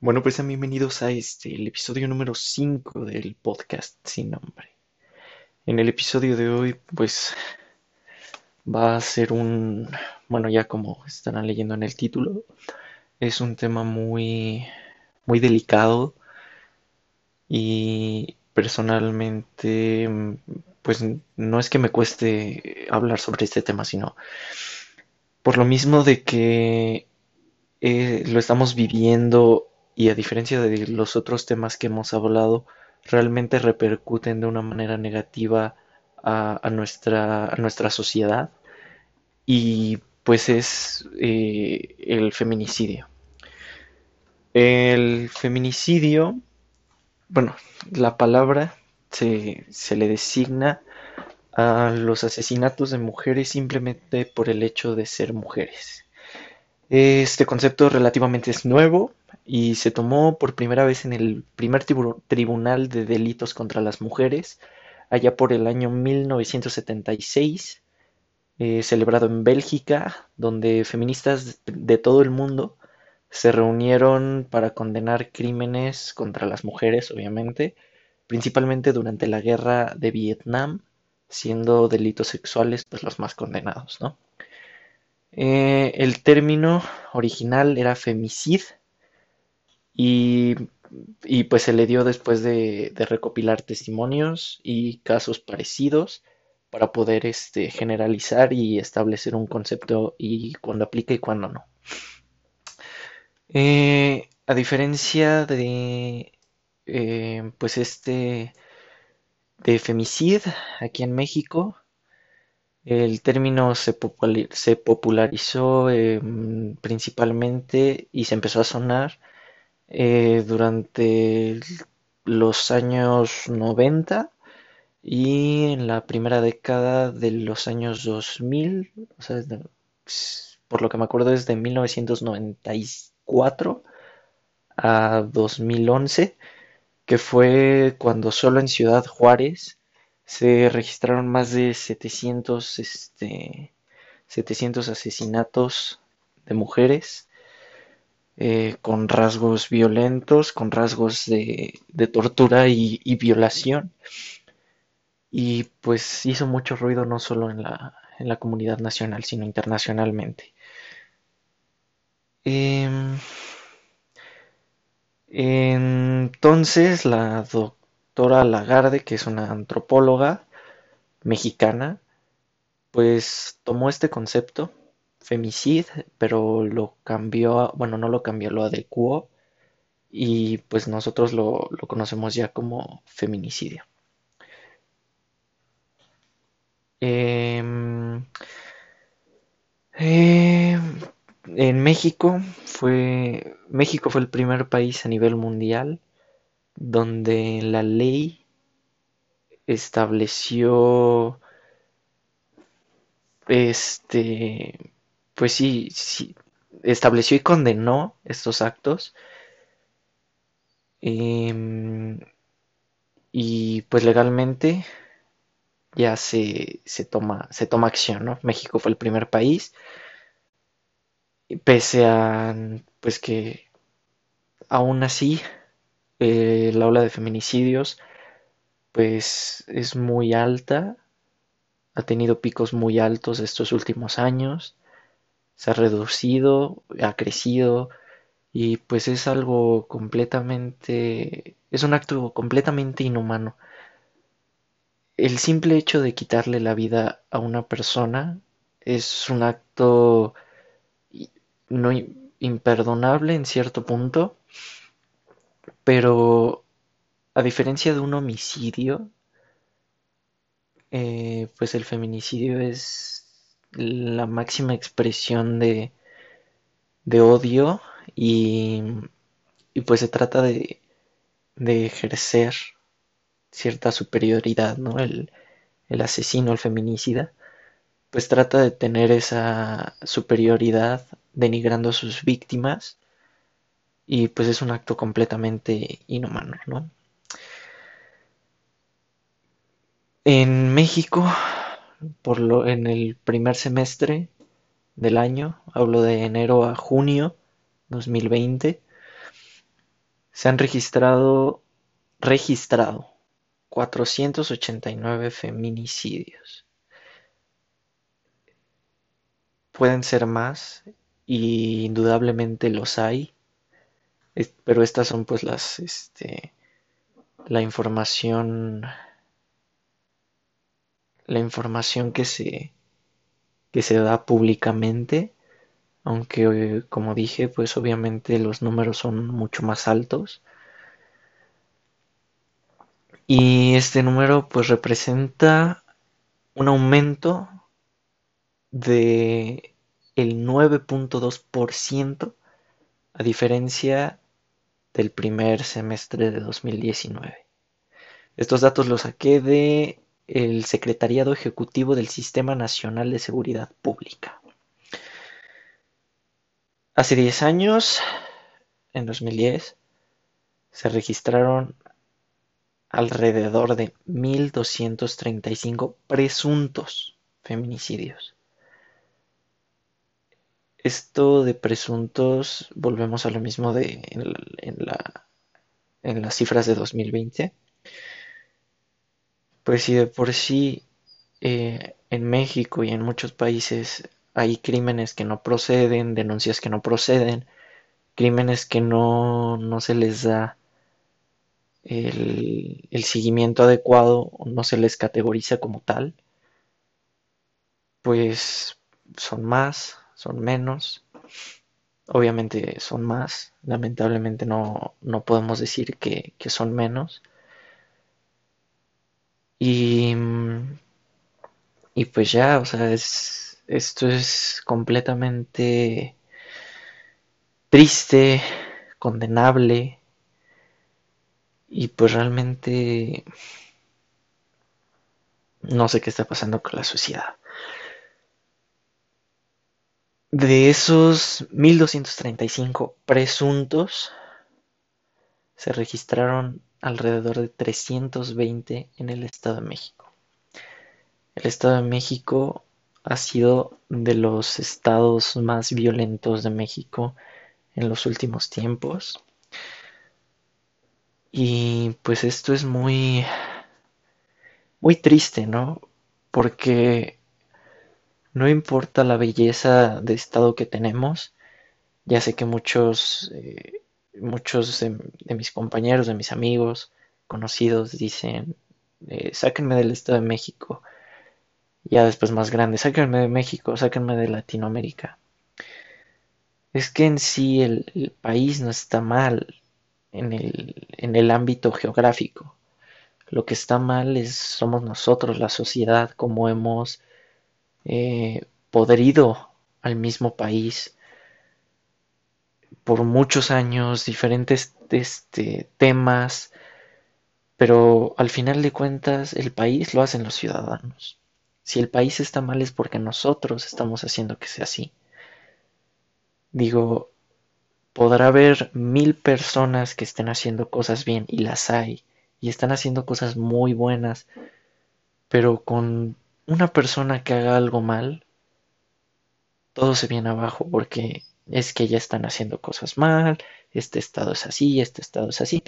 Bueno, pues bienvenidos a este, el episodio número 5 del podcast sin nombre. En el episodio de hoy, pues va a ser un, bueno, ya como estarán leyendo en el título, es un tema muy, muy delicado y personalmente, pues no es que me cueste hablar sobre este tema, sino por lo mismo de que eh, lo estamos viviendo y a diferencia de los otros temas que hemos hablado, realmente repercuten de una manera negativa a, nuestra, a nuestra sociedad y pues es eh, el feminicidio. El feminicidio, bueno, la palabra se, se le designa a los asesinatos de mujeres simplemente por el hecho de ser mujeres. Este concepto relativamente es nuevo, y se tomó por primera vez en el primer Tribunal de Delitos contra las Mujeres, allá por el año 1976, eh, celebrado en Bélgica, donde feministas de todo el mundo se reunieron para condenar crímenes contra las mujeres, obviamente, principalmente durante la guerra de Vietnam, siendo delitos sexuales pues los más condenados, ¿no? Eh, el término original era femicid, y, pues se le dio después de, recopilar testimonios y casos parecidos para poder este, generalizar y establecer un concepto y cuando aplica y cuando no. Eh, a diferencia de eh, pues este de femicid aquí en México, el término se, popularizó em, principalmente y se empezó a sonar eh, durante los años 90 y en la primera década de los años 2000, o sea, por lo que me acuerdo es de 1994 a 2011, que fue cuando solo en Ciudad Juárez se registraron más de 700, este, 700 asesinatos de mujeres eh, con rasgos violentos, con rasgos de, tortura y, violación. Y pues hizo mucho ruido no solo en la, comunidad nacional, sino internacionalmente. Em, entonces la doctora Lagarde, que es una antropóloga mexicana, pues tomó este concepto femicid, pero lo cambió, bueno, no lo cambió, lo adecuó y pues nosotros lo, conocemos ya como feminicidio. Em, em, en México fue México fue el primer país a nivel mundial donde la ley estableció este pues sí, sí, estableció y condenó estos actos. Em, y pues legalmente ya se, toma, se toma acción, ¿no? México fue el primer país. Pese a pues que aún así eh, la ola de feminicidios pues es muy alta, ha tenido picos muy altos estos últimos años se ha reducido, ha crecido y pues es algo completamente, es un acto completamente inhumano. El simple hecho de quitarle la vida a una persona es un acto no imperdonable en cierto punto, pero a diferencia de un homicidio, eh, pues el feminicidio es la máxima expresión de, de odio y, y, pues se trata de, de, ejercer cierta superioridad, ¿no? El, el asesino, el feminicida, pues trata de tener esa superioridad denigrando a sus víctimas y pues es un acto completamente inhumano, ¿no? En México por lo, en el primer semestre del año, hablo de enero a junio 2020, se han registrado, registrado 489 feminicidios. Pueden ser más y indudablemente los hay, pero estas son pues las, este, la información, la información que se, que se da públicamente aunque como dije, pues obviamente los números son mucho más altos. Y este número pues representa un aumento de el 9.2% a diferencia del primer semestre de 2019. Estos datos los saqué de el Secretariado Ejecutivo del Sistema Nacional de Seguridad Pública. Hace 10 años, en 2010, se registraron alrededor de 1.235 presuntos feminicidios. Esto de presuntos, volvemos a lo mismo de en, en las cifras de 2020. Pues si de por sí eh, en México y en muchos países hay crímenes que no proceden, denuncias que no proceden, crímenes que no, no se les da el, el, seguimiento adecuado no se les categoriza como tal, pues son más, son menos, obviamente son más, lamentablemente no, no podemos decir que, que son menos. Y, y pues ya, o sea, es, esto es completamente triste, condenable y pues realmente no sé qué está pasando con la sociedad. De esos 1235 presuntos, se registraron alrededor de 320 en el Estado de México. El Estado de México ha sido de los estados más violentos de México en los últimos tiempos. Y pues esto es muy muy triste, ¿no? Porque no importa la belleza de estado que tenemos, ya sé que muchos eh, muchos de, mis compañeros, de mis amigos, conocidos dicen, eh, sáquenme del Estado de México, ya después más grande, sáquenme de México, sáquenme de Latinoamérica. Es que en sí el, país no está mal en el, en el ámbito geográfico. Lo que está mal es somos nosotros, la sociedad, como hemos eh, podrido al mismo país por muchos años, diferentes este, temas, pero al final de cuentas el país lo hacen los ciudadanos. Si el país está mal es porque nosotros estamos haciendo que sea así. Digo, podrá haber mil personas que estén haciendo cosas bien y las hay y están haciendo cosas muy buenas, pero con una persona que haga algo mal, todo se viene abajo porque es que ya están haciendo cosas mal, este estado es así, este estado es así.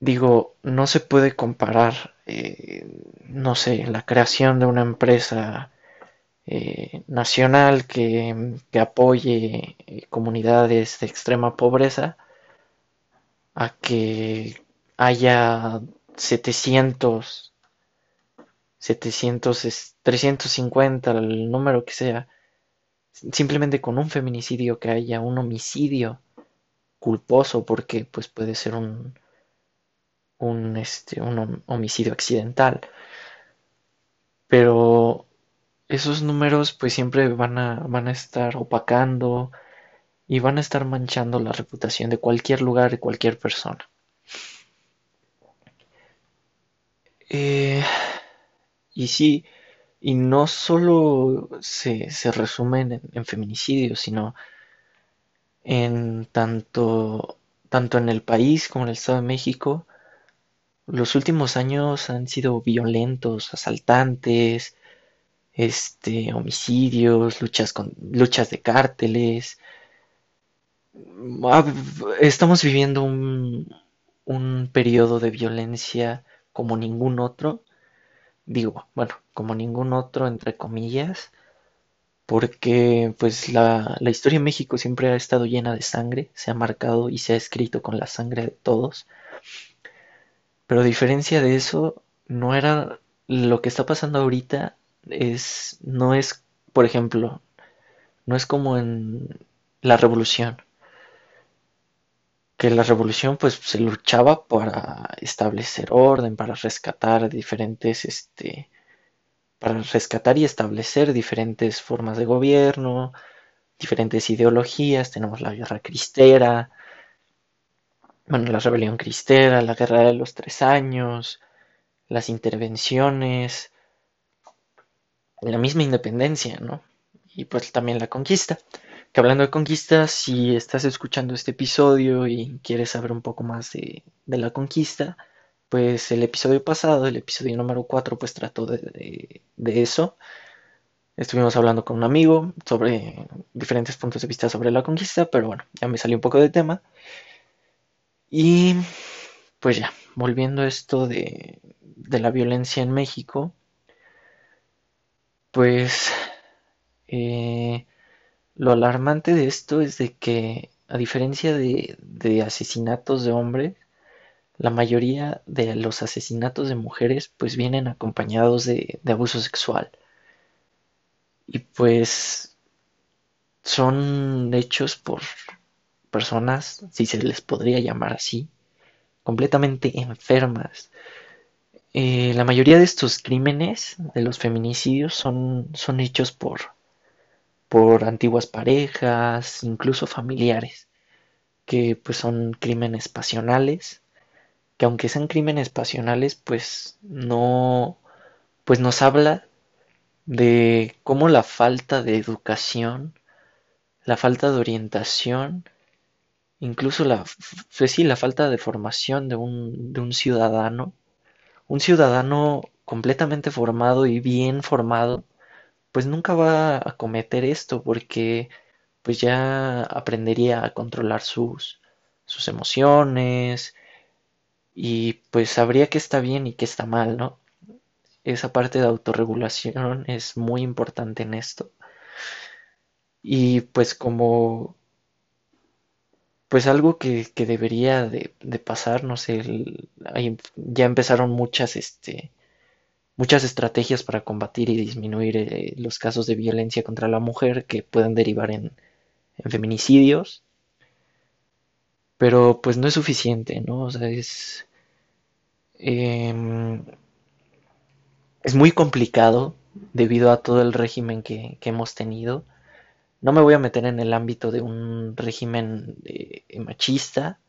Digo, no se puede comparar, eh, no sé, la creación de una empresa eh, nacional que, apoye eh, comunidades de extrema pobreza a que haya 700, 700, 350, el número que sea, simplemente con un feminicidio que haya un homicidio culposo porque pues puede ser un un, este, un homicidio accidental. Pero esos números pues siempre van a, van a estar opacando y van a estar manchando la reputación de cualquier lugar, de cualquier persona. Eh, y sí, y no solo se, se resumen en, feminicidios, sino en tanto, tanto en el país como en el Estado de México, los últimos años han sido violentos, asaltantes, este, homicidios, luchas con luchas de cárteles, ah, estamos viviendo un, un periodo de violencia como ningún otro. Digo, bueno, como ningún otro, entre comillas, porque pues la, la historia de México siempre ha estado llena de sangre, se ha marcado y se ha escrito con la sangre de todos. Pero a diferencia de eso, no era lo que está pasando ahorita es no es, por ejemplo, no es como en la revolución, que la revolución pues se luchaba para establecer orden, para rescatar diferentes este para rescatar y establecer diferentes formas de gobierno, diferentes ideologías, tenemos la guerra cristera, bueno, la rebelión cristera, la guerra de los tres años, las intervenciones, la misma independencia, ¿no? Y pues también la conquista. Que hablando de conquista, si estás escuchando este episodio y quieres saber un poco más de, la conquista, pues el episodio pasado, el episodio número 4, pues trató de, de eso. Estuvimos hablando con un amigo sobre diferentes puntos de vista sobre la conquista, pero bueno, ya me salió un poco de tema. Y pues ya, volviendo a esto de, de la violencia en México, pues eh, lo alarmante de esto es de que, a diferencia de, asesinatos de hombres, la mayoría de los asesinatos de mujeres pues vienen acompañados de, abuso sexual. Y pues son hechos por personas, si se les podría llamar así, completamente enfermas, eh, la mayoría de estos crímenes, de los feminicidios, son, son hechos por, por antiguas parejas, incluso familiares, que pues son crímenes pasionales, que aunque sean crímenes pasionales, pues no, pues nos habla de cómo la falta de educación, la falta de orientación, incluso la, pues sí, la falta de formación de un, de un ciudadano, un ciudadano completamente formado y bien formado, pues nunca va a cometer esto porque pues ya aprendería a controlar sus, sus emociones y pues sabría que está bien y que está mal, ¿no? Esa parte de autorregulación es muy importante en esto. Y pues como pues algo que, debería de, pasar, no sé, ya empezaron muchas, este, muchas estrategias para combatir y disminuir eh, los casos de violencia contra la mujer que pueden derivar en, feminicidios, pero pues no es suficiente, ¿no? O sea, es, em, es muy complicado debido a todo el régimen que hemos tenido no me voy a meter en el ámbito de un régimen eh, machista,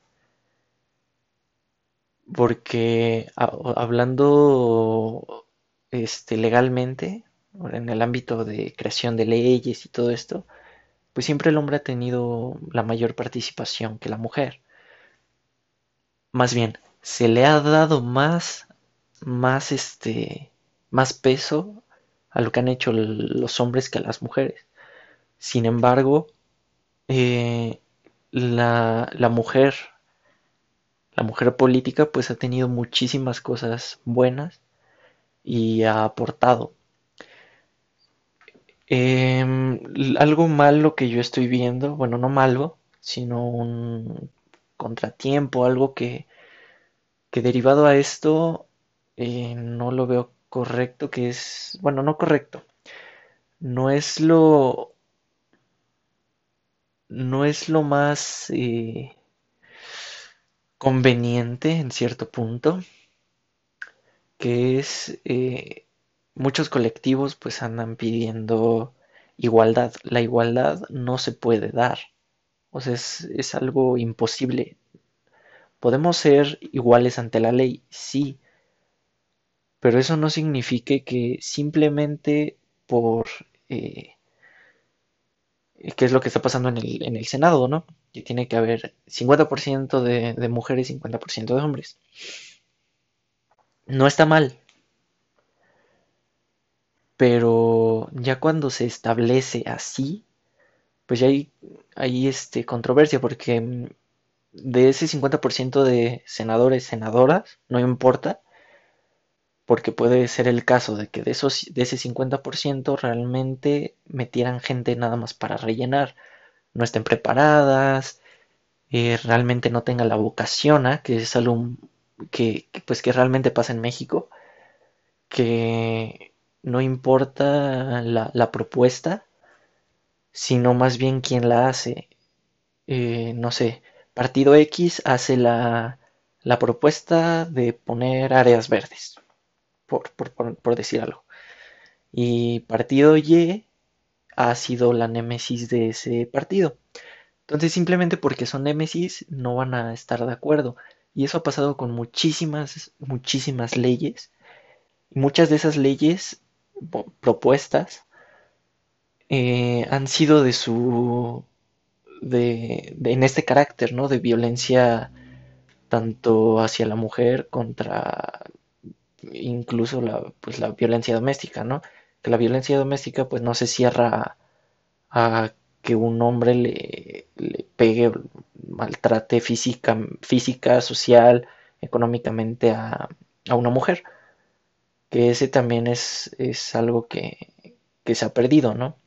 porque hablando este, legalmente, en el ámbito de creación de leyes y todo esto, pues siempre el hombre ha tenido la mayor participación que la mujer. Más bien, se le ha dado más, más este, más peso a lo que han hecho los hombres que a las mujeres. Sin embargo, eh, la, la mujer, la mujer política, pues ha tenido muchísimas cosas buenas y ha aportado. Em, algo malo que yo estoy viendo, bueno, no malo, sino un contratiempo, algo que, que derivado a esto eh, no lo veo correcto, que es, bueno, no correcto, no es lo no es lo más eh, conveniente en cierto punto, que es eh, muchos colectivos pues andan pidiendo igualdad. La igualdad no se puede dar, o sea, es, es algo imposible. Podemos ser iguales ante la ley, sí, pero eso no significa que simplemente por eh, qué es lo que está pasando en el, en el Senado, ¿no? Que tiene que haber 50% de, de mujeres y 50% de hombres. No está mal, pero ya cuando se establece así, pues ya hay, hay este, controversia porque mm, de ese 50% de senadores, senadoras, no importa, porque puede ser el caso de que de, esos, de ese 50% realmente metieran gente nada más para rellenar, no estén preparadas, eh, realmente no tengan la vocación, ¿ah? que es algo que, pues que realmente pasa en México, que no importa la, propuesta, sino más bien quién la hace. Eh, no sé, Partido X hace la, la propuesta de poner áreas verdes por, decir algo. Y partido Y ha sido la némesis de ese partido. Entonces simplemente porque son némesis no van a estar de acuerdo. Y eso ha pasado con muchísimas, muchísimas leyes. Muchas de esas leyes propuestas eh, han sido de su... De, en este carácter, ¿no? De violencia tanto hacia la mujer contra incluso la, pues, la violencia doméstica, ¿no? Que la violencia doméstica pues no se cierra a, que un hombre le, pegue, maltrate física, física, social, económicamente a, una mujer. Que ese también es, es algo que, que se ha perdido, ¿no?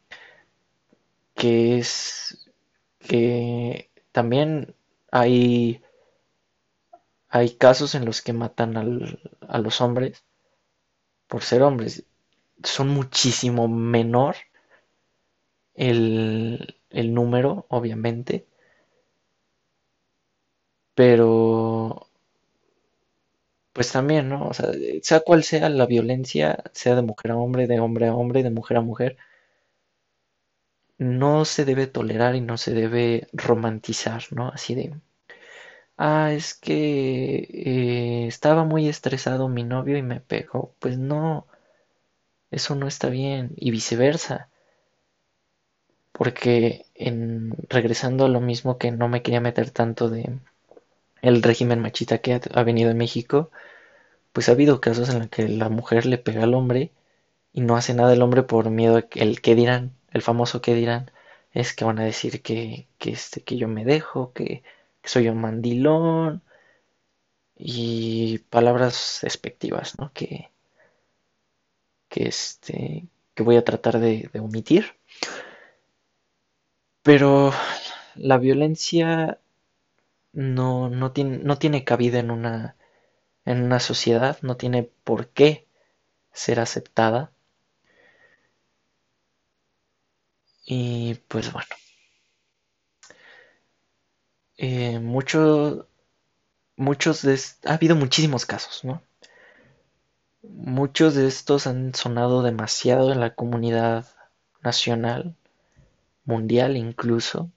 Que es que también hay hay casos en los que matan a los hombres por ser hombres. Son muchísimo menor el, el número, obviamente. Pero, pues también, ¿no? O sea, sea cual sea la violencia, sea de mujer a hombre, de hombre a hombre, de mujer a mujer, no se debe tolerar y no se debe romantizar, ¿no? Así de, ah, es que eh, estaba muy estresado mi novio y me pegó. Pues no, eso no está bien y viceversa. Porque en regresando a lo mismo que no me quería meter tanto de el régimen machista que ha, venido en México, pues ha habido casos en los que la mujer le pega al hombre y no hace nada el hombre por miedo a que el que dirán, el famoso que dirán, es que van a decir que, que, este, que yo me dejo, que, soy un mandilón y palabras despectivas, ¿no? Que, que, este, que voy a tratar de, omitir. Pero la violencia no, no, tiene, no tiene cabida en una, en una sociedad, no tiene por qué ser aceptada. Y pues bueno. Eh, muchos de ha habido muchísimos casos, ¿no? Muchos de estos han sonado demasiado en la comunidad nacional, mundial incluso.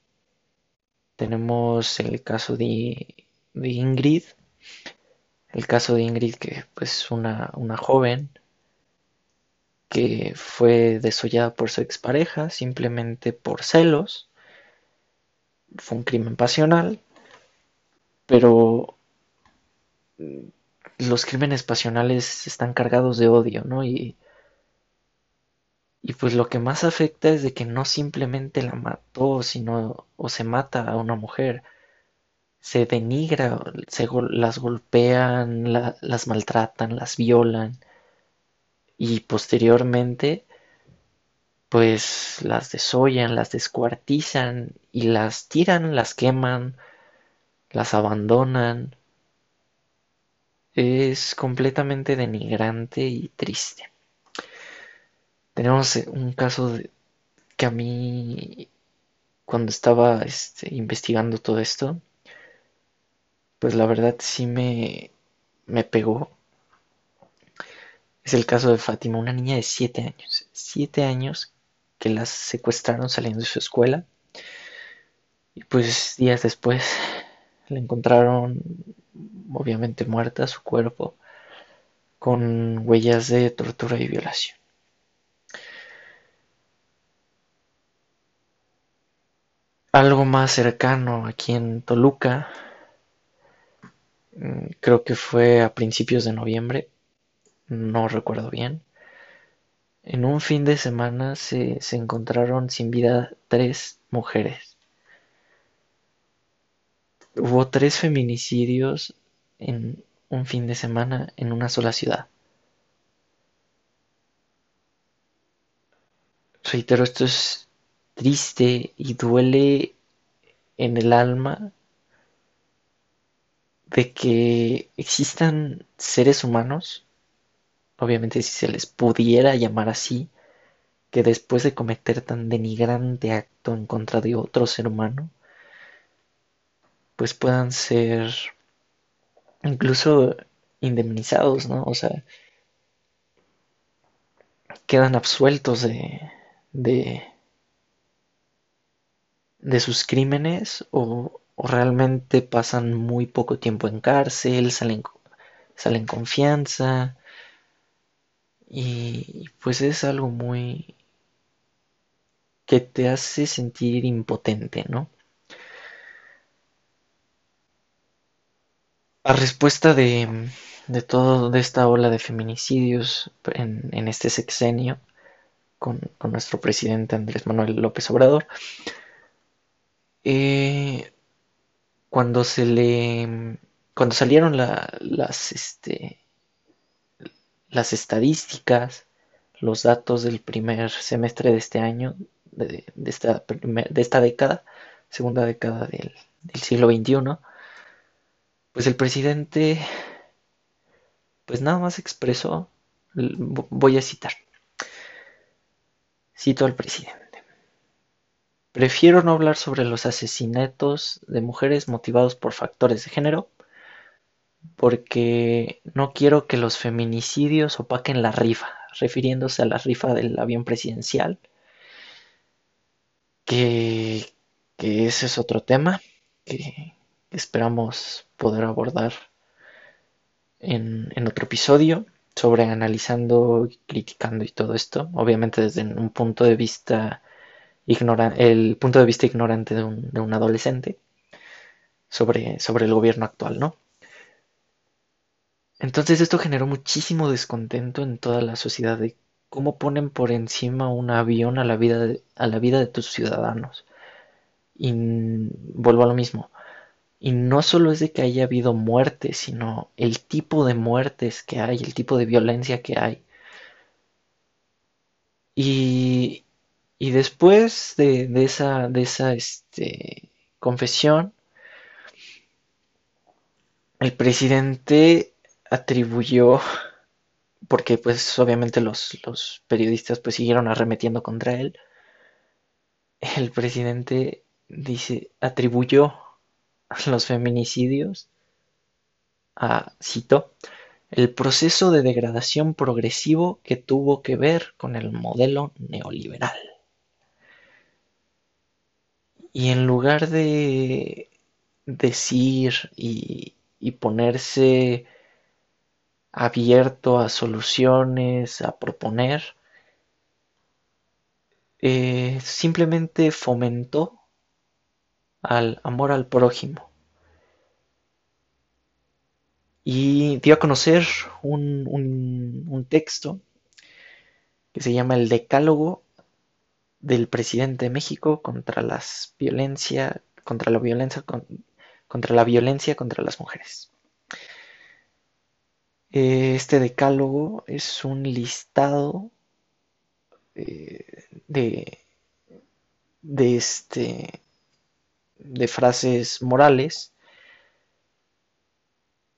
Tenemos el caso de, Ingrid, el caso de Ingrid que pues una, una joven que fue desollada por su expareja simplemente por celos fue un crimen pasional, pero los crímenes pasionales están cargados de odio, ¿no? Y, y pues lo que más afecta es de que no simplemente la mató, sino o se mata a una mujer, se denigra, se las golpean, las maltratan, las violan y posteriormente pues las desollan, las descuartizan y las tiran, las queman, las abandonan. Es completamente denigrante y triste. Tenemos un caso que a mí, cuando estaba este, investigando todo esto, pues la verdad sí me, me pegó. Es el caso de Fátima, una niña de 7 años. 7 años que las secuestraron saliendo de su escuela. Y pues días después la encontraron obviamente muerta su cuerpo con huellas de tortura y violación. Algo más cercano aquí en Toluca, mm, creo que fue a principios de noviembre, no recuerdo bien, En un fin de semana se, se encontraron sin vida tres mujeres. Hubo tres feminicidios en un fin de semana en una sola ciudad. Reitero, esto es triste y duele en el alma de que existan seres humanos, obviamente si se les pudiera llamar así, que después de cometer tan denigrante acto en contra de otro ser humano, pues puedan ser incluso indemnizados, ¿no? O sea, quedan absueltos de, de, de sus crímenes o, o realmente pasan muy poco tiempo en cárcel, salen, salen confianza y pues es algo muy que te hace sentir impotente, ¿no? A respuesta de, de toda esta ola de feminicidios en, en este sexenio con, con, nuestro presidente Andrés Manuel López Obrador, eh, cuando se le cuando salieron la, las este las estadísticas los datos del primer semestre de este año de, esta, de esta década segunda década del siglo XXI pues el presidente pues nada más expresó voy a citar cito al presidente Prefiero no hablar sobre los asesinatos de mujeres motivados por factores de género, porque no quiero que los feminicidios opaquen la rifa, refiriéndose a la rifa del avión presidencial, que, que ese es otro tema que esperamos poder abordar en, en otro episodio sobre analizando, criticando y todo esto, obviamente desde un punto de vista el punto de vista ignorante de un, adolescente sobre, sobre, el gobierno actual, ¿no? Entonces esto generó muchísimo descontento en toda la sociedad de cómo ponen por encima un avión a la vida de, a la vida de tus ciudadanos. Y vuelvo a lo mismo. Y no solo es de que haya habido muertes, sino el tipo de muertes que hay, el tipo de violencia que hay. Y, y después de, esa este, confesión, el presidente atribuyó, porque pues obviamente los, los periodistas pues siguieron arremetiendo contra él, el presidente dice, atribuyó los feminicidios a, cito, el proceso de degradación progresivo que tuvo que ver con el modelo neoliberal. Y en lugar de decir y, ponerse abierto a soluciones, a proponer, eh, simplemente fomentó al amor al prójimo. Y dio a conocer un, un texto que se llama el Decálogo del presidente de México contra las violencia, contra la violencia con, contra la violencia contra las mujeres. Este decálogo es un listado eh, de, de, este, de frases morales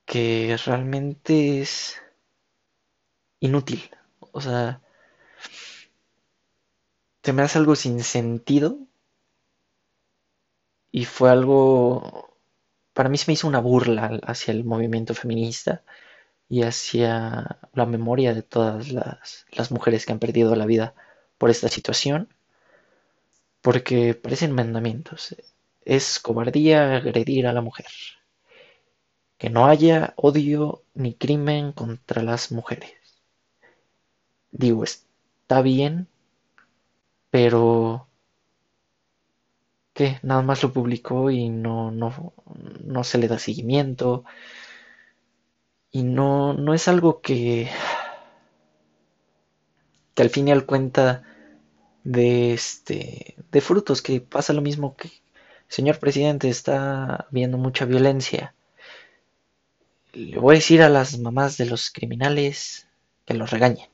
que realmente es inútil. O sea, se me hace algo sin sentido y fue algo, para mí se me hizo una burla hacia el movimiento feminista y hacia la memoria de todas las, las mujeres que han perdido la vida por esta situación, porque parecen mandamientos. Es cobardía agredir a la mujer. Que no haya odio ni crimen contra las mujeres. Digo, está bien pero que nada más lo publicó y no, no, no se le da seguimiento. Y no, no es algo que que al fin y al cuenta de este de frutos que pasa lo mismo que señor presidente está viendo mucha violencia. Le voy a decir a las mamás de los criminales que los regañen.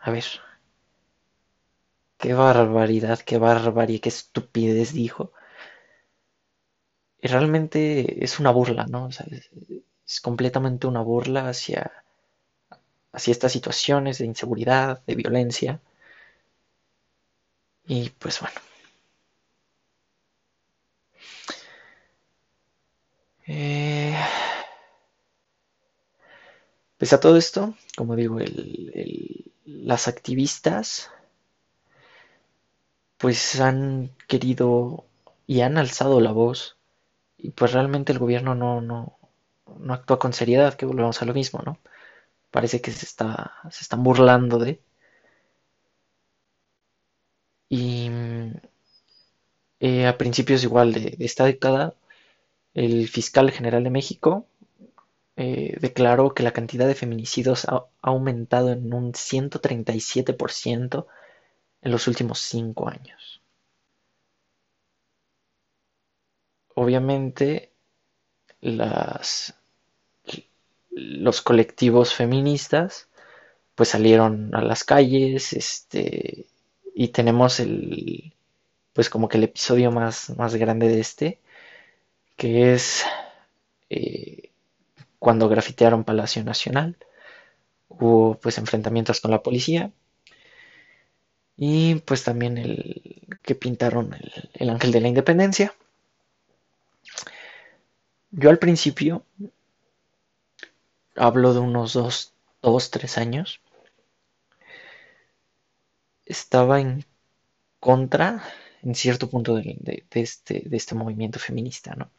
A ver qué barbaridad qué barbarie qué estupidez dijo. Y realmente es una burla no o sea, es, completamente una burla hacia hacia estas situaciones de inseguridad de violencia. Y pues bueno. Eh, pese a todo esto, como digo, las activistas pues han querido y han alzado la voz y pues realmente el gobierno no, no, no actúa con seriedad, que volvemos a lo mismo, ¿no? Parece que se, está, se están burlando de, y eh, a principios igual de, esta década, el fiscal general de México eh, declaró que la cantidad de feminicidios ha, aumentado en un 137% en los últimos cinco años. Obviamente, las, los colectivos feministas pues salieron a las calles, este, y tenemos el, pues como que el episodio más, más grande de este, que es eh, cuando grafitearon Palacio Nacional. Hubo pues enfrentamientos con la policía. Y pues también el que pintaron el, el ángel de la independencia. Yo al principio hablo de unos dos, dos, tres años estaba en contra, en cierto punto, de, este, de este movimiento feminista, ¿no?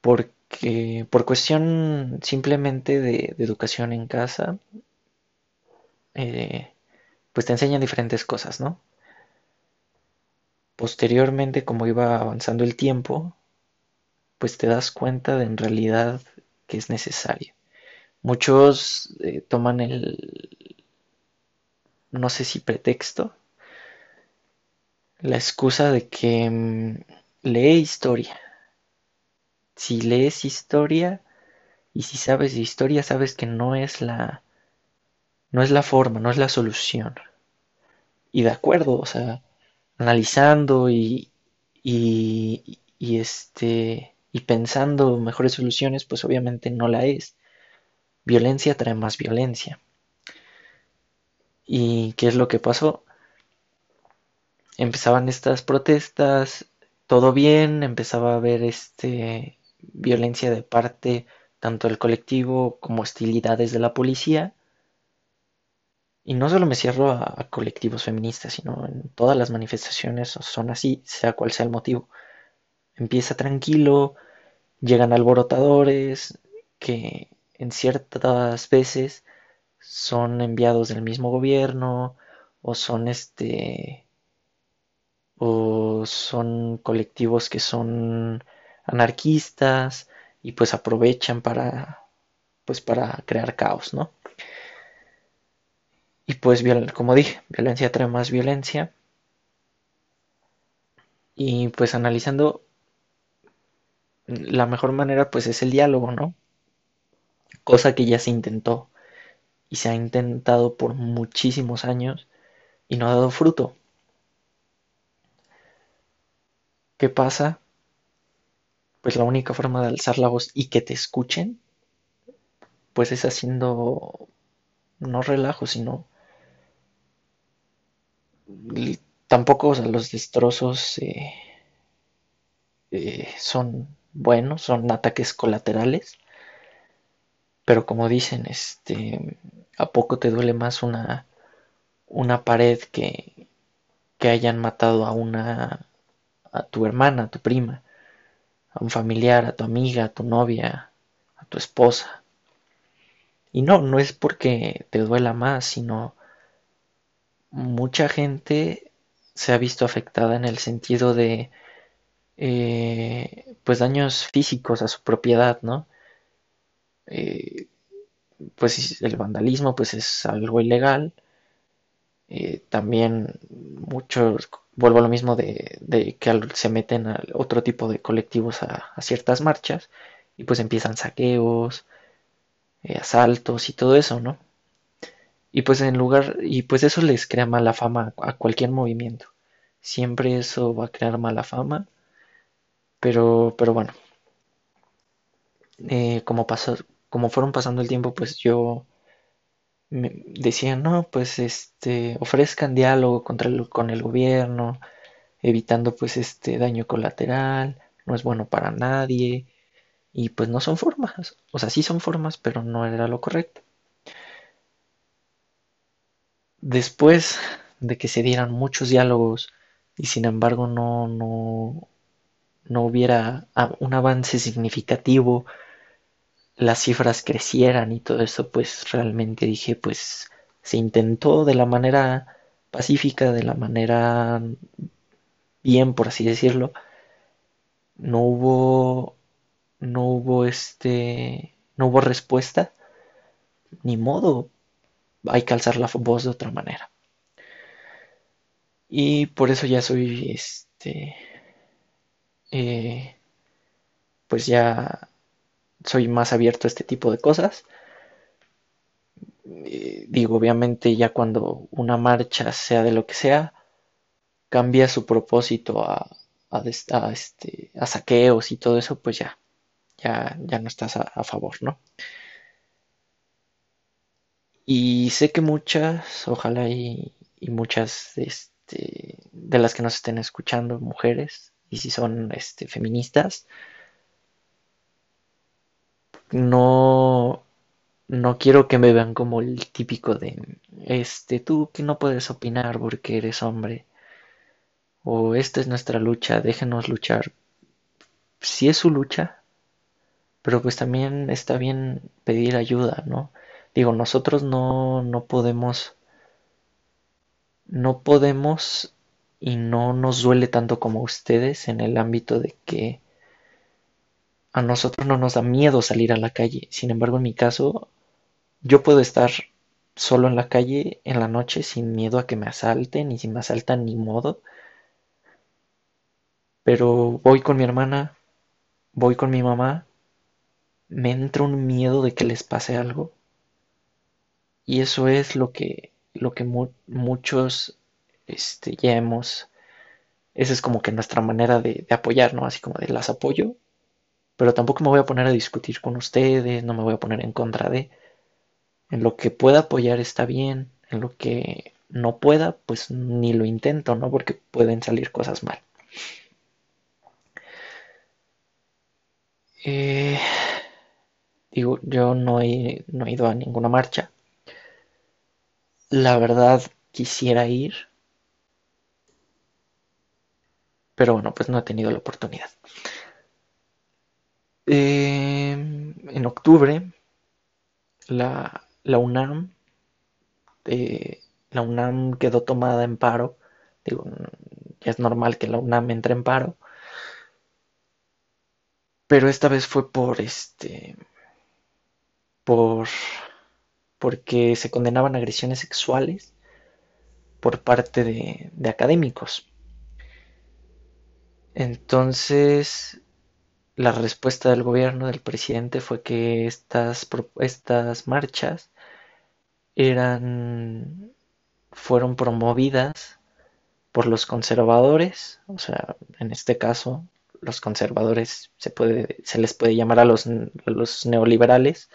Porque por cuestión simplemente de, educación en casa, eh, pues te enseñan diferentes cosas, ¿no? Posteriormente, como iba avanzando el tiempo, pues te das cuenta de en realidad que es necesario. Muchos eh, toman el, no sé si pretexto, la excusa de que mm, lee historia. Si lees historia y si sabes de historia, sabes que no es la no es la forma, no es la solución. Y de acuerdo, o sea, analizando y, y, y este y pensando mejores soluciones, pues obviamente no la es. Violencia trae más violencia. ¿Y qué es lo que pasó? Empezaban estas protestas, todo bien, empezaba a haber este violencia de parte tanto del colectivo como hostilidades de la policía. Y no solo me cierro a, colectivos feministas, sino en todas las manifestaciones son así, sea cual sea el motivo. Empieza tranquilo, llegan alborotadores que en ciertas veces son enviados del mismo gobierno o son este o son colectivos que son anarquistas y pues aprovechan para pues para crear caos, ¿no? Y pues como dije, violencia trae más violencia. Y pues analizando la mejor manera pues es el diálogo, ¿no? Cosa que ya se intentó y se ha intentado por muchísimos años y no ha dado fruto. ¿Qué pasa? Pues la única forma de alzar la voz y que te escuchen, pues es haciendo no relajo, sino tampoco los destrozos eh, eh, son buenos, son ataques colaterales, pero como dicen, este, ¿a poco te duele más una, una pared que, que hayan matado a una, a tu hermana, a tu prima, a un familiar, a tu amiga, a tu novia, a tu esposa? Y no, no es porque te duela más, sino mucha gente se ha visto afectada en el sentido de eh, pues daños físicos a su propiedad, ¿no? Eh, pues el vandalismo pues es algo ilegal. Eh, también muchos, vuelvo a lo mismo de, que se meten a otro tipo de colectivos a, ciertas marchas y pues empiezan saqueos, eh, asaltos y todo eso, ¿no? Y pues en lugar, y pues eso les crea mala fama a cualquier movimiento. Siempre eso va a crear mala fama. Pero, pero bueno. Eh, como pasó, como fueron pasando el tiempo, pues yo me decía, no, pues este, ofrezcan diálogo contra con el gobierno, evitando pues este daño colateral, no es bueno para nadie, y pues no son formas, o sea, sí son formas, pero no era lo correcto. Después de que se dieran muchos diálogos y sin embargo no, no, no hubiera un avance significativo, las cifras crecieran y todo eso, pues realmente dije, pues se intentó de la manera pacífica, de la manera bien, por así decirlo. No hubo, no hubo este, no hubo respuesta, ni modo, hay que alzar la voz de otra manera. Y por eso ya soy, este, eh, pues ya soy más abierto a este tipo de cosas. Eh, digo, obviamente ya cuando una marcha, sea de lo que sea, cambia su propósito a, este, a saqueos y todo eso, pues ya, ya, ya no estás a favor, ¿no? Y sé que muchas, ojalá y, muchas este, de las que nos estén escuchando, mujeres, y si son este, feministas, no, no quiero que me vean como el típico de, este, tú que no puedes opinar porque eres hombre, o esta es nuestra lucha, déjenos luchar. Si es su lucha, pero pues también está bien pedir ayuda, ¿no? Digo, nosotros no, no podemos, no podemos y no nos duele tanto como ustedes en el ámbito de que a nosotros no nos da miedo salir a la calle. Sin embargo, en mi caso, yo puedo estar solo en la calle en la noche sin miedo a que me asalten y si me asaltan ni modo. Pero voy con mi hermana, voy con mi mamá, me entra un miedo de que les pase algo y eso es lo que, lo que muchos este, ya hemos, esa es como que nuestra manera de, apoyar, ¿no? Así como de las apoyo, pero tampoco me voy a poner a discutir con ustedes, no me voy a poner en contra de. En lo que pueda apoyar está bien, en lo que no pueda, pues ni lo intento, ¿no? Porque pueden salir cosas mal. Eh, digo, yo no he, no he ido a ninguna marcha, la verdad quisiera ir, pero bueno, pues no he tenido la oportunidad. Em, en octubre, la, la UNAM, eh, la UNAM quedó tomada en paro. Digo, ya es normal que la UNAM entre en paro. Pero esta vez fue por este. por porque se condenaban agresiones sexuales por parte de, académicos. Entonces, la respuesta del gobierno, del presidente, fue que estas, estas marchas eran, fueron promovidas por los conservadores, o sea, en este caso, los conservadores se, puede, se les puede llamar a los, a los neoliberales,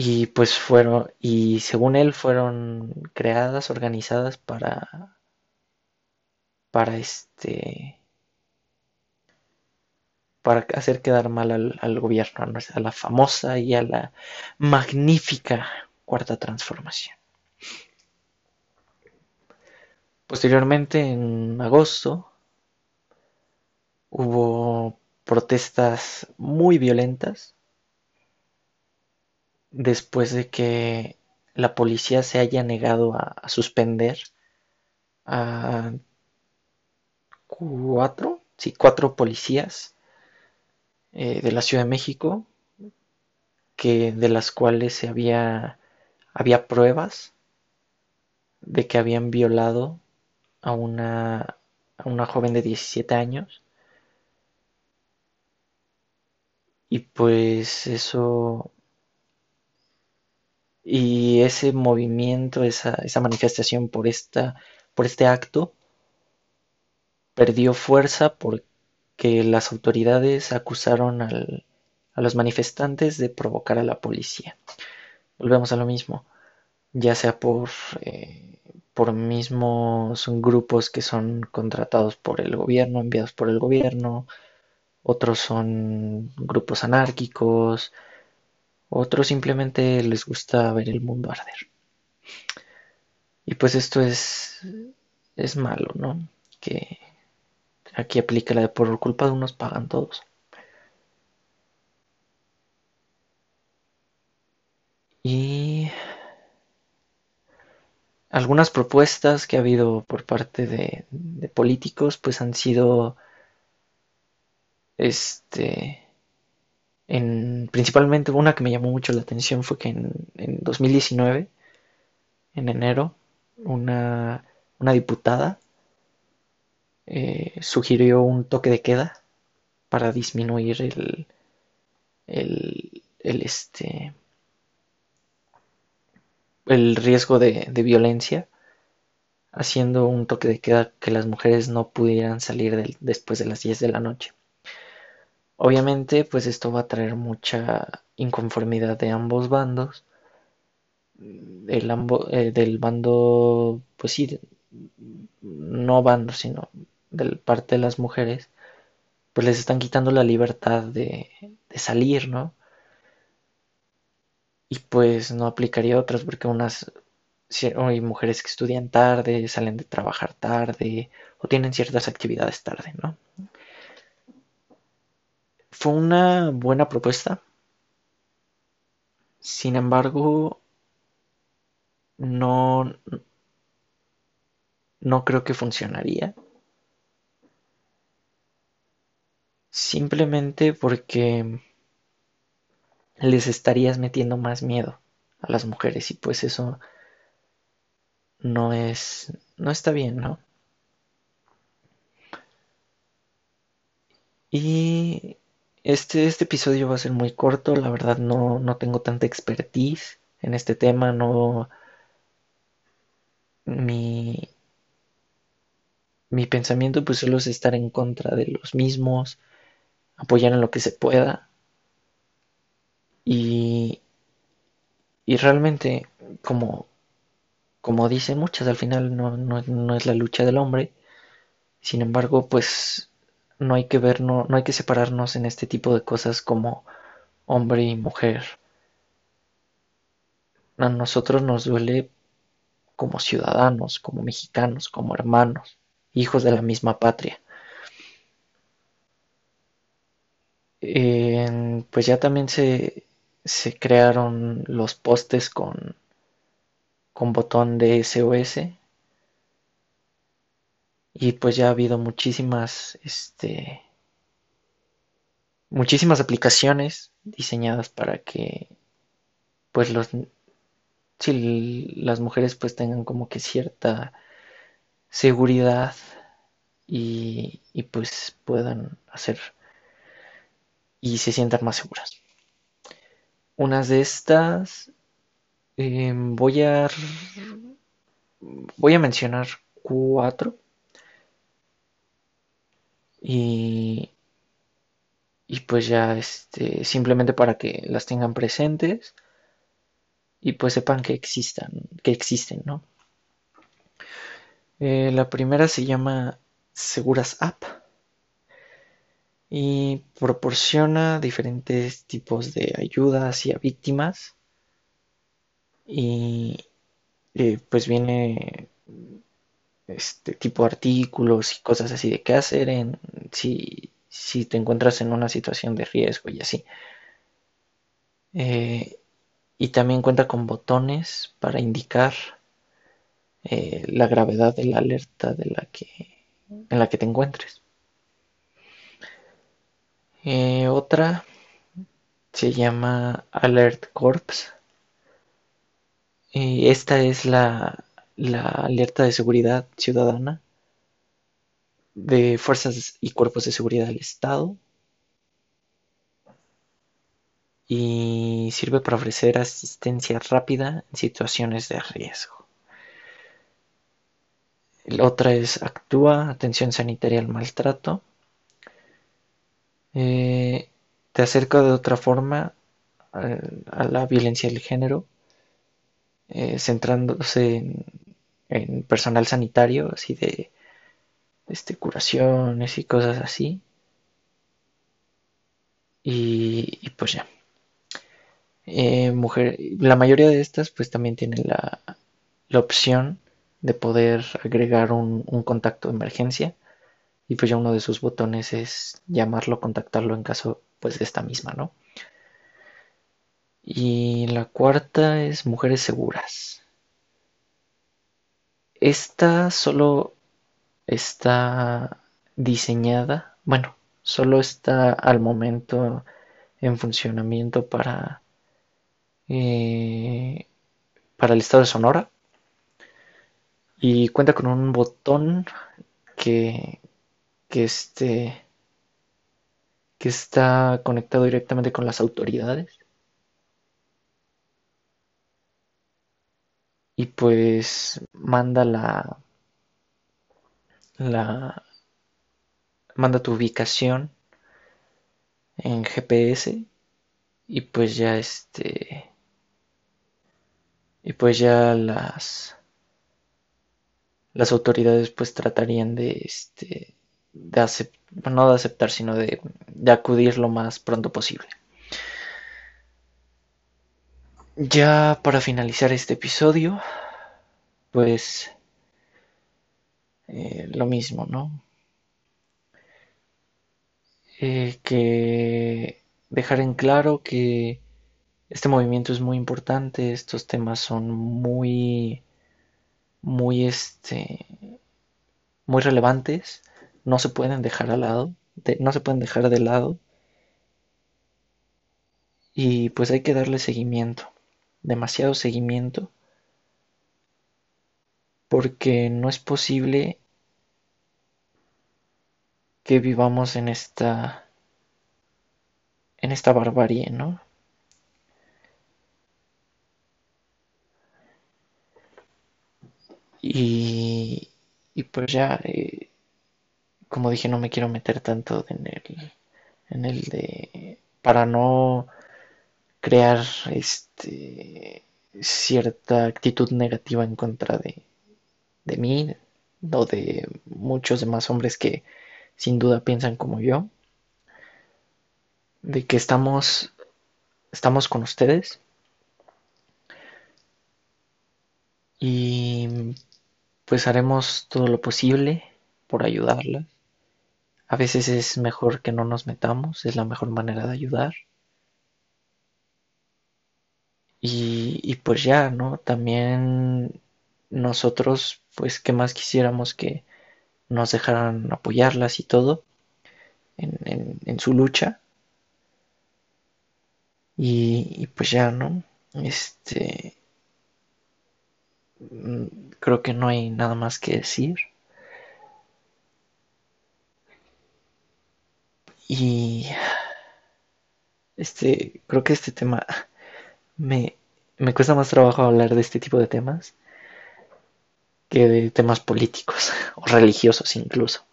y pues fueron, y según él fueron creadas, organizadas para, para este, para hacer quedar mal al, gobierno, a la famosa y a la magnífica cuarta transformación. Posteriormente, en agosto, hubo protestas muy violentas después de que la policía se haya negado a, suspender a cuatro, sí, cuatro policías eh, de la Ciudad de México que de las cuales se había, había pruebas de que habían violado a una, a una joven de 17 años. Y pues eso y ese movimiento, esa, esa manifestación por, esta, por este acto perdió fuerza porque las autoridades acusaron al, a los manifestantes de provocar a la policía. Volvemos a lo mismo, ya sea por, eh, por mismos grupos que son contratados por el gobierno, enviados por el gobierno, otros son grupos anárquicos, otros simplemente les gusta ver el mundo arder. Y pues esto es, es malo, ¿no? Que aquí aplica la de por culpa de unos pagan todos. Y algunas propuestas que ha habido por parte de, de políticos pues han sido este principalmente una que me llamó mucho la atención fue que en, 2019, en enero, una, diputada eh, sugirió un toque de queda para disminuir el, el, este, el riesgo de, violencia, haciendo un toque de queda que las mujeres no pudieran salir después de las 10 de la noche. Obviamente, pues esto va a traer mucha inconformidad de ambos bandos. Eh, del bando, pues sí, no bando, sino del parte de las mujeres, pues les están quitando la libertad de, salir, ¿no? Y pues no aplicaría otras porque unas hay mujeres que estudian tarde, salen de trabajar tarde o tienen ciertas actividades tarde, ¿no? Fue una buena propuesta. Sin embargo, no, no creo que funcionaría. Simplemente porque les estarías metiendo más miedo a las mujeres y pues eso no es no está bien, ¿no? Y este, este episodio va a ser muy corto, la verdad no, no tengo tanta expertise en este tema, no... Mi, mi pensamiento pues solo es estar en contra de los mismos, apoyar en lo que se pueda. Y, y realmente como, como dicen muchas, al final no, no es la lucha del hombre, sin embargo pues no hay que ver, no, hay que separarnos en este tipo de cosas como hombre y mujer. A nosotros nos duele como ciudadanos, como mexicanos, como hermanos, hijos de la misma patria. pues ya también se, se crearon los postes con, con botón de SOS y pues ya ha habido muchísimas, este, muchísimas aplicaciones diseñadas para que, pues los, si las mujeres pues tengan como que cierta seguridad y, y pues puedan hacer y se sientan más seguras. Unas de estas em, voy a voy a mencionar cuatro y, y pues ya este, simplemente para que las tengan presentes y pues sepan que existan, que existen, ¿no? Eh, la primera se llama Seguras App y proporciona diferentes tipos de ayuda hacia víctimas y eh, pues viene este tipo de artículos y cosas así de qué hacer en si, si te encuentras en una situación de riesgo y así. Eh, y también cuenta con botones para indicar eh, la gravedad de la alerta de la que, en la que te encuentres. Eh, otra se llama Alert Corps. Esta es la, la alerta de seguridad ciudadana de fuerzas y cuerpos de seguridad del Estado y sirve para ofrecer asistencia rápida en situaciones de riesgo. La otra es actúa, atención sanitaria al maltrato. Eh, te acerca de otra forma a, la violencia del género, eh, centrándose en, personal sanitario, así de este, curaciones y cosas así. y pues ya. Eh, mujer, la mayoría de estas pues también tienen la, opción de poder agregar un, contacto de emergencia y pues ya uno de sus botones es llamarlo, contactarlo en caso pues de esta misma, ¿no? Y la cuarta es mujeres seguras. Esta solo está diseñada, bueno, solo está al momento en funcionamiento para eh, para el estado de Sonora y cuenta con un botón que, que, este, que está conectado directamente con las autoridades. Y pues manda la, la manda tu ubicación en GPS y pues ya este y pues ya las las autoridades pues tratarían de este de aceptar, no de aceptar sino de, de acudir lo más pronto posible ya para finalizar este episodio pues eh, lo mismo no eh, que dejar en claro que este movimiento es muy importante, estos temas son muy, muy, este, muy relevantes, no se pueden dejar al lado, no se pueden dejar de lado. Y pues hay que darle seguimiento, demasiado seguimiento, porque no es posible que vivamos en esta en esta barbarie, ¿no? Y, y pues ya, eh, como dije, no me quiero meter tanto en el, en el de, para no crear este cierta actitud negativa en contra de, mí o de muchos demás hombres que sin duda piensan como yo de que estamos estamos con ustedes y pues haremos todo lo posible por ayudarlas. A veces es mejor que no nos metamos, es la mejor manera de ayudar. Y, pues ya, ¿no? También nosotros, pues, ¿qué más quisiéramos que nos dejaran apoyarlas y todo en, en, su lucha? Y, y pues ya, ¿no? Este, Mm, creo que no hay nada más que decir. Y este, creo que este tema me, me cuesta más trabajo hablar de este tipo de temas que de temas políticos o religiosos incluso.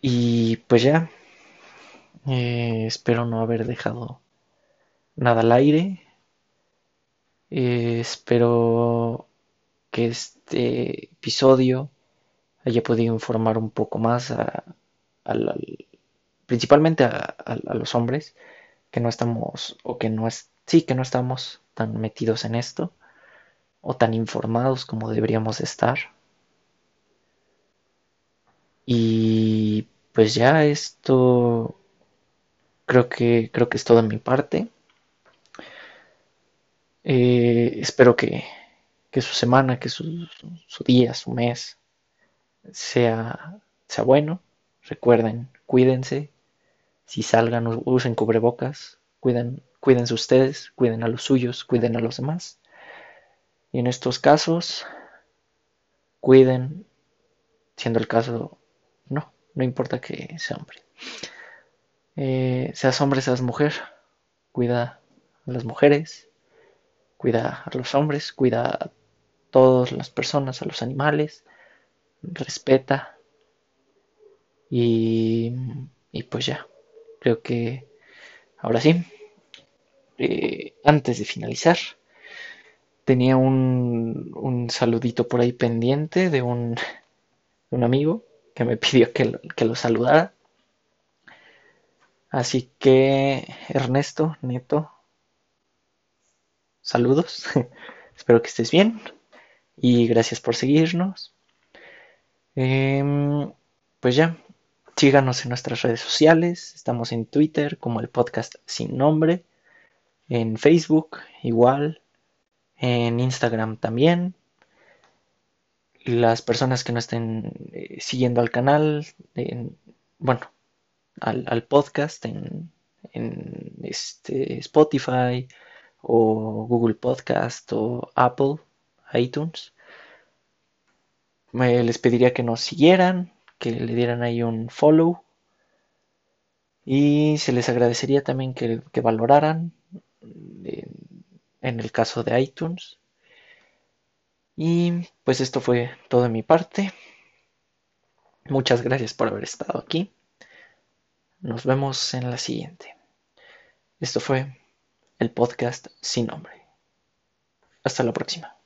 Y pues ya, eh, espero no haber dejado nada al aire. Eh, espero que este episodio haya podido informar un poco más a, principalmente a, los hombres que no estamos o que no es sí que no estamos tan metidos en esto o tan informados como deberíamos estar. Y pues ya esto creo que creo que es todo de mi parte. Eh, espero que, su semana, que su, día, su mes sea, sea bueno. Recuerden, cuídense, Si salgan, usen cubrebocas, cuiden, cuídense ustedes, cuiden a los suyos, cuiden a los demás. Y en estos casos, cuiden, siendo el caso, no, no importa que sea hombre. Eh, seas hombre, seas mujer, cuida a las mujeres, cuida a los hombres, cuida a todas las personas, a los animales, respeta y, pues ya, creo que ahora sí, eh, antes de finalizar, tenía un, un, saludito por ahí pendiente de un, un amigo que me pidió que lo saludara. Así que, Ernesto, Neto, saludos. Espero que estés bien. Y gracias por seguirnos. Em, pues ya, síganos en nuestras redes sociales. Estamos en Twitter como el podcast sin nombre. En Facebook igual. En Instagram también. Las personas que no estén eh, siguiendo al canal, bueno, al, podcast en, este, Spotify o Google Podcast o Apple, iTunes. Me les pediría que nos siguieran, que le dieran ahí un follow. Y se les agradecería también que, que valoraran en el caso de iTunes. Y pues esto fue todo de mi parte. Muchas gracias por haber estado aquí. Nos vemos en la siguiente. Esto fue el podcast sin nombre. Hasta la próxima.